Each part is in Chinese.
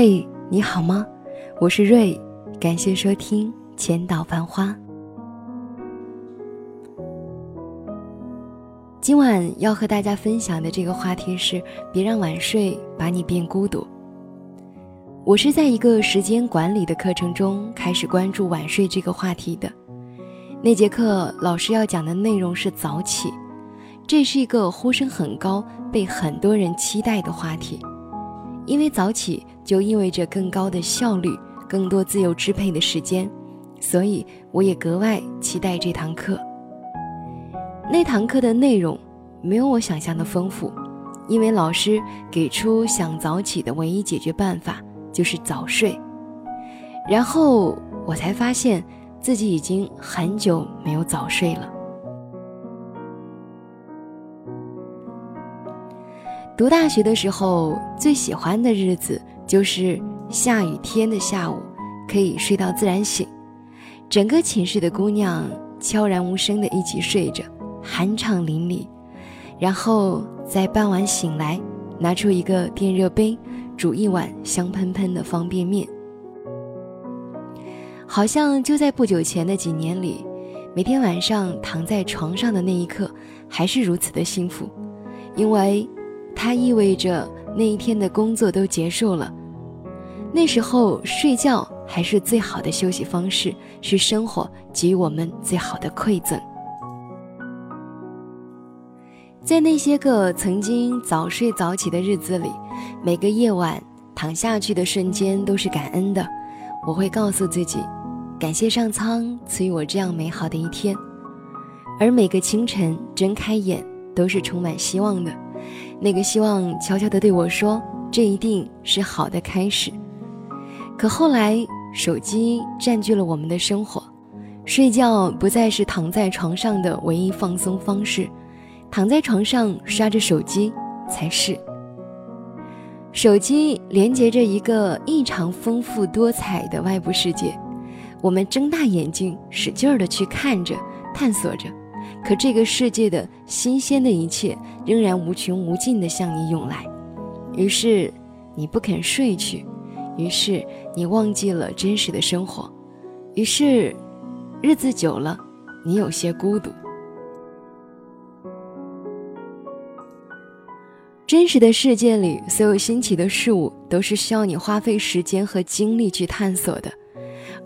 嘿，你好吗？我是瑞，感谢收听《千岛繁花》。今晚要和大家分享的这个话题是：别让晚睡把你变孤独。我是在一个时间管理的课程中开始关注晚睡这个话题的。那节课老师要讲的内容是早起，这是一个呼声很高、被很多人期待的话题。因为早起就意味着更高的效率、更多自由支配的时间，所以我也格外期待这堂课。那堂课的内容没有我想象的丰富，因为老师给出想早起的唯一解决办法就是早睡。然后我才发现自己已经很久没有早睡了。读大学的时候，最喜欢的日子就是下雨天的下午，可以睡到自然醒。整个寝室的姑娘悄然无声的一起睡着，酣畅淋漓。然后在傍晚醒来，拿出一个电热杯，煮一碗香喷喷的方便面。好像就在不久前的几年里，每天晚上躺在床上的那一刻，还是如此的幸福，因为。它意味着那一天的工作都结束了，那时候睡觉还是最好的休息方式，是生活给予我们最好的馈赠。在那些个曾经早睡早起的日子里，每个夜晚躺下去的瞬间都是感恩的。我会告诉自己，感谢上苍赐予我这样美好的一天，而每个清晨睁开眼都是充满希望的。那个希望悄悄地对我说：“这一定是好的开始。”可后来，手机占据了我们的生活，睡觉不再是躺在床上的唯一放松方式，躺在床上刷着手机才是。手机连接着一个异常丰富多彩的外部世界，我们睁大眼睛，使劲儿地去看着、探索着。可这个世界的新鲜的一切仍然无穷无尽地向你涌来，于是你不肯睡去，于是你忘记了真实的生活，于是日子久了，你有些孤独。真实的世界里，所有新奇的事物都是需要你花费时间和精力去探索的。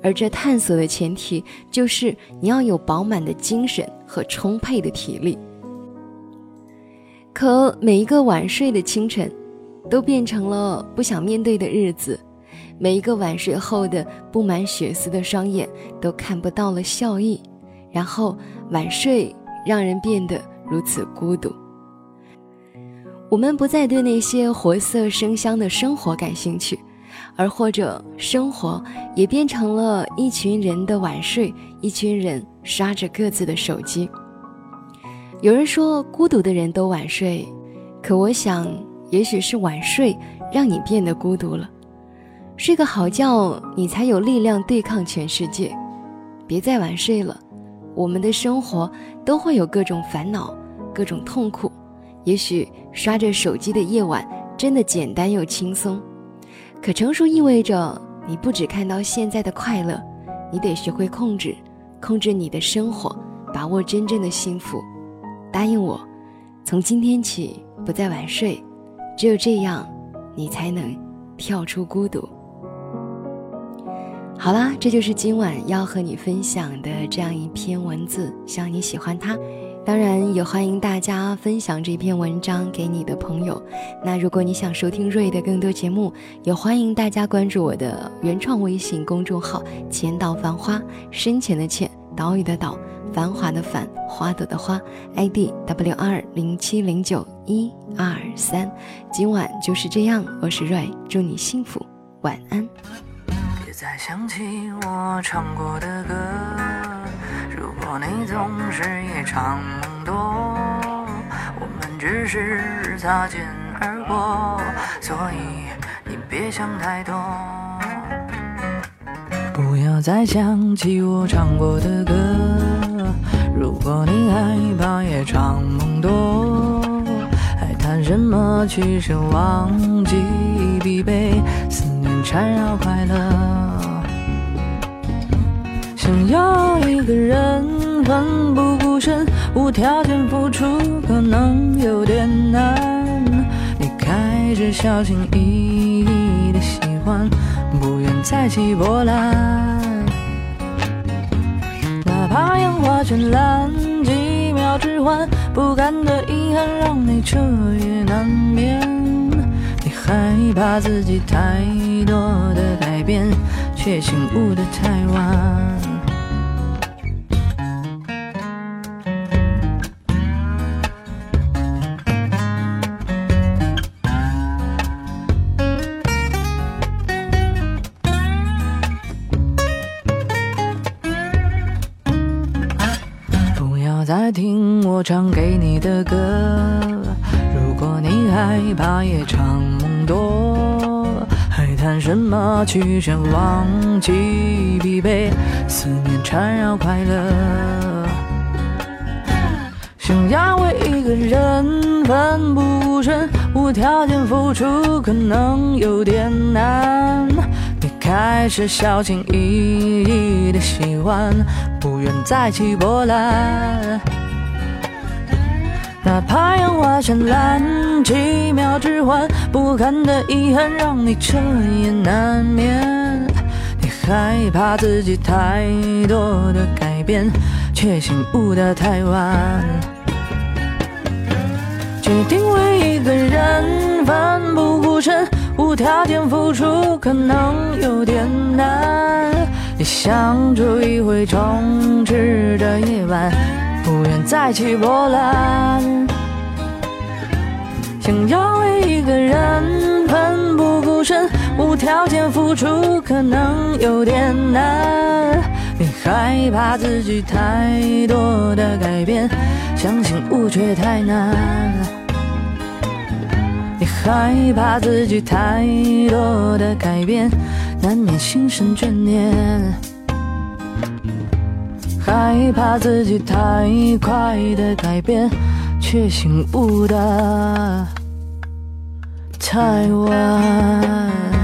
而这探索的前提就是你要有饱满的精神和充沛的体力。可每一个晚睡的清晨，都变成了不想面对的日子；每一个晚睡后的布满血丝的双眼，都看不到了笑意。然后晚睡让人变得如此孤独。我们不再对那些活色生香的生活感兴趣。而或者生活也变成了一群人的晚睡，一群人刷着各自的手机。有人说孤独的人都晚睡，可我想，也许是晚睡让你变得孤独了。睡个好觉，你才有力量对抗全世界。别再晚睡了，我们的生活都会有各种烦恼，各种痛苦。也许刷着手机的夜晚真的简单又轻松。可成熟意味着你不只看到现在的快乐，你得学会控制，控制你的生活，把握真正的幸福。答应我，从今天起不再晚睡，只有这样，你才能跳出孤独。好啦，这就是今晚要和你分享的这样一篇文字，希望你喜欢它。当然也欢迎大家分享这篇文章给你的朋友。那如果你想收听瑞的更多节目，也欢迎大家关注我的原创微信公众号“浅岛繁花”，深浅的浅，岛屿的岛，繁华的繁，花朵的花，ID W 二零七零九一二三。今晚就是这样，我是瑞，祝你幸福，晚安。别再想起我唱过的歌。如果你总是夜长梦多，我们只是擦肩而过，所以你别想太多。不要再想起我唱过的歌。如果你害怕夜长梦多，还谈什么去奢忘记疲惫？思念。缠绕快乐。想要一个人奋不顾身，无条件付出，可能有点难。你开始小心翼翼的喜欢，不愿再起波澜。哪怕烟花绚烂，几秒之欢，不甘的遗憾让你彻夜难眠。你害怕自己太多的改变，却醒悟的太晚。听我唱给你的歌，如果你害怕夜长梦多，还谈什么去向忘记疲惫，思念缠绕快乐。想要为一个人奋不顾身，无条件付出，可能有点难。你开始小心翼翼的喜欢，不愿再起波澜。哪怕烟花绚烂，几秒之欢，不堪的遗憾让你彻夜难眠。你害怕自己太多的改变，却醒悟的太晚。决定为一个人奋不顾身。无条件付出可能有点难，你想住一回充斥着夜晚，不愿再起波澜。想要为一个人奋不顾身，无条件付出可能有点难，你害怕自己太多的改变，相信悟却太难。你害怕自己太多的改变，难免心生眷恋；害怕自己太快的改变，却醒悟的太晚。